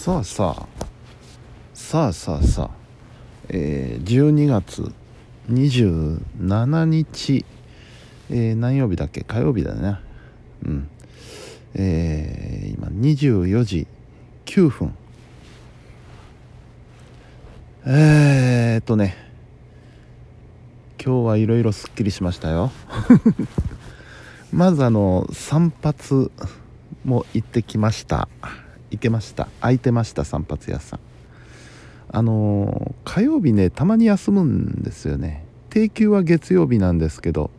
さあさあさあさあさあえー、12月27日、えー、何曜日だっけ？火曜日だね。うん。えー、今24時9分。えー、っとね。今日はいろいろすっきりしましたよ。まずあの散髪も行ってきました。行けました。空いてました散髪屋さん。あの火曜日ねたまに休むんですよね。定休は月曜日なんですけど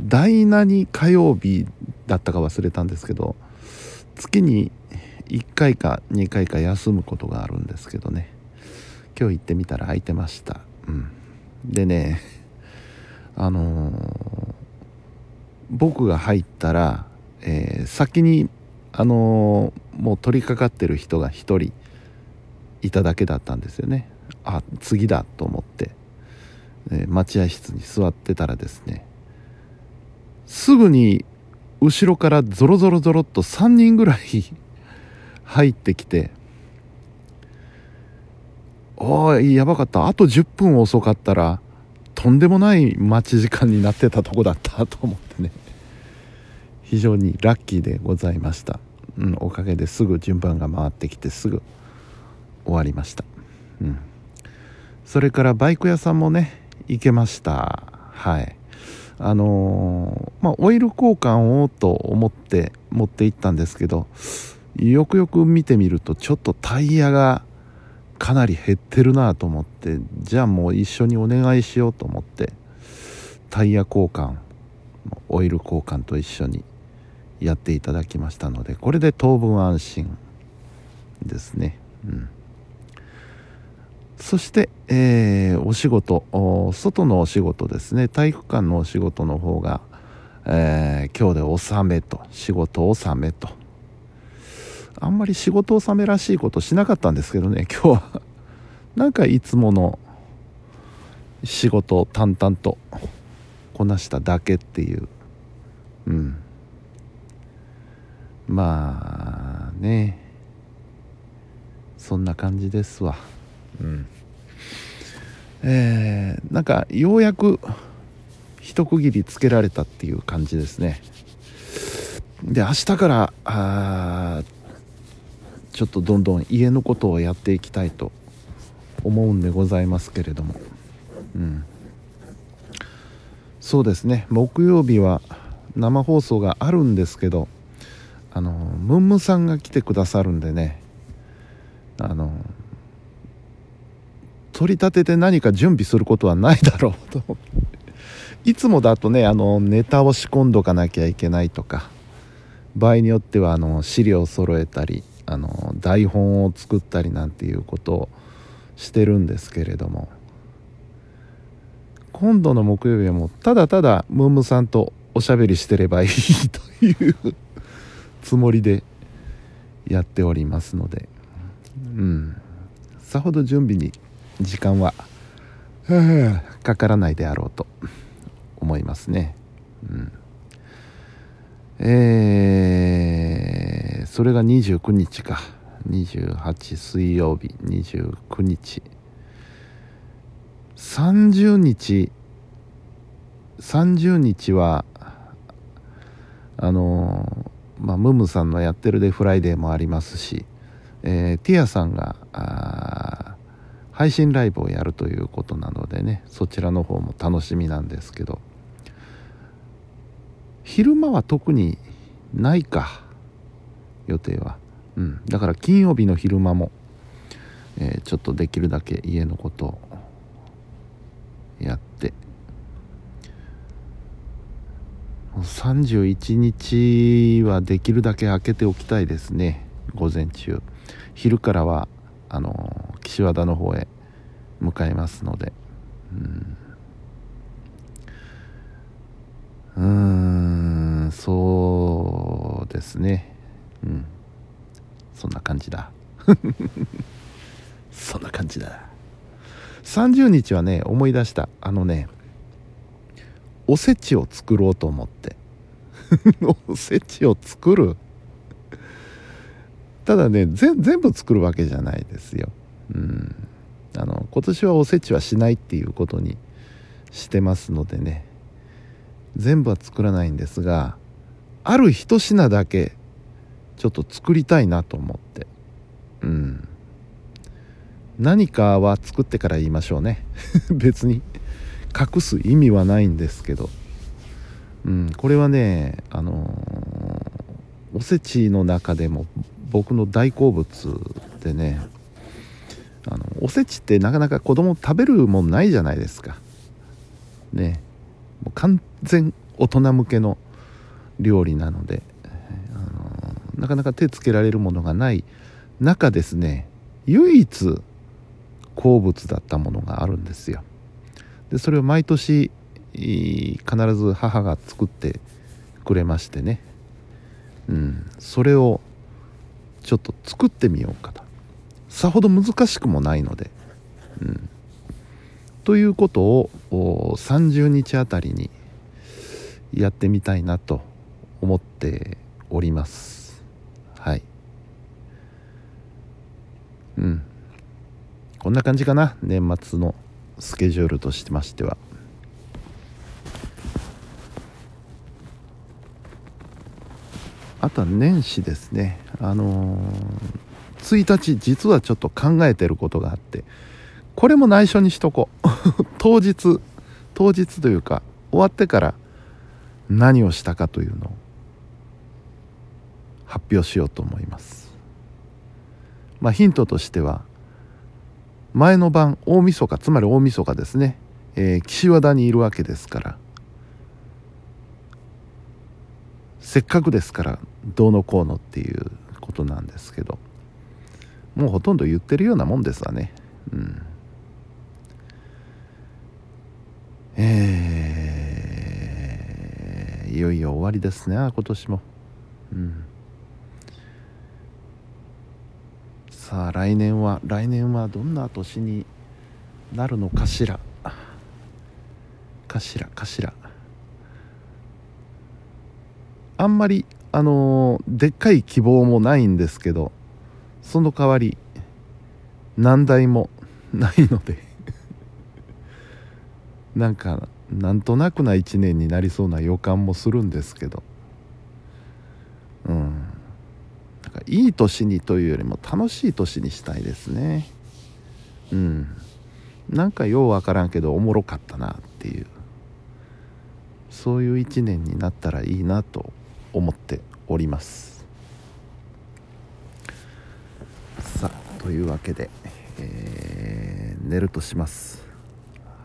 第何火曜日だったか忘れたんですけど月に1回か2回か休むことがあるんですけどね。今日行ってみたら空いてました。うん。でねあのー、僕が入ったら、えー、先にあのー、もう取り掛かってる人が1人いただけだったんですよね。あ次だと思って、え待合室に座ってたらですね。すぐに後ろからゾロゾロゾロっと3人ぐらい 入ってきておいやばかった。あと10分遅かったらとんでもない待ち時間になってたとこだったと思ってね。非常にラッキーでございました、うん、おかげですぐ順番が回ってきてすぐ終わりました、うん、それからバイク屋さんもね行けました。はい。あのー、まあオイル交換をと思って持って行ったんですけどよくよく見てみるとちょっとタイヤがかなり減ってるなと思ってじゃあもう一緒にお願いしようと思ってタイヤ交換オイル交換と一緒にやっていただきましたのでこれで当分安心ですね。うん。そして、えー、お仕事。外のお仕事ですね。体育館のお仕事の方が、えー、今日で納めと仕事納めと。あんまり仕事納めらしいことしなかったんですけどね今日は。なんかいつもの仕事を淡々とこなしただけっていう。うん。まあね。そんな感じですわ。うん。えー、なんかようやく一区切りつけられたっていう感じですね。で明日からあちょっとどんどん家のことをやっていきたいと思うんでございますけれども。うん。そうですね。木曜日は生放送があるんですけどあのムンムさんが来てくださるんでね。あの取り立てて何か準備することはないだろうといつもだとねあのネタを仕込んどかなきゃいけないとか。場合によってはあの資料を揃えたりあの台本を作ったりなんていうことをしてるんですけれども。今度の木曜日はもうただただムームさんとおしゃべりしてればいいという。つもりでやっておりますので。うん。さほど準備に時間はかからないであろうと思いますね。うん、えー、それが29日か。28水曜日29日。30日30日はあのまあムムさんのやってるデフライデーもありますし、えー、ティアさんが配信ライブをやるということなのでねそちらの方も楽しみなんですけど昼間は特にないか予定は。うん。だから金曜日の昼間も、えー、ちょっとできるだけ家のことをやって31日はできるだけ開けておきたいですね。午前中。昼からはあの岸和田の方へ向かいますので。うん。うんそうですね。うん。そんな感じだ。そんな感じだ。30日はね思い出した。あのねおせちを作ろうと思って。おせちを作る？ただね全部作るわけじゃないですよ。うん。あの今年はおせちはしないっていうことにしてますのでね。全部は作らないんですがある一品だけちょっと作りたいなと思って。うん。何かは作ってから言いましょうね。別に。隠す意味はないんですけど。うんこれはねあのー、おせちの中でも僕の大好物でねあのおせちってなかなか子供食べるもんないじゃないですか。ね。もう完全大人向けの料理なので、あのなかなか手つけられるものがない中ですね唯一好物だったものがあるんですよ。でそれを毎年必ず母が作ってくれましてね。うん。それをちょっと作ってみようかと。さほど難しくもないので。うん。ということを30日あたりにやってみたいなと思っております。はい。うん。こんな感じかな。年末のスケジュールとしてましては。あとは年始ですね。あのー、1日実はちょっと考えてることがあってこれも内緒にしとこう。当日当日というか終わってから何をしたかというのを発表しようと思います。まあヒントとしては前の晩大晦日つまり大晦日ですね、えー、岸和田にいるわけですから。せっかくですからどうのこうのっていうことなんですけど。もうほとんど言ってるようなもんですわね。うん。えー、いよいよ終わりですね今年も。うん。さあ来年は来年はどんな年になるのかしら？かしらかしら。あんまりあのー、でっかい希望もないんですけどその代わり難題も ないので。なんかなんとなくな一年になりそうな予感もするんですけど。うん。かいい年にというよりも楽しい年にしたいですね。うん。なんかようわからんけどおもろかったなっていう。そういう一年になったらいいなと思っております。さあというわけで、えー、寝るとします。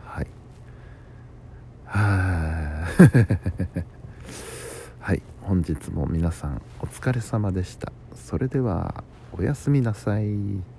はい。は はい。本日も皆さんお疲れ様でした。それではおやすみなさい。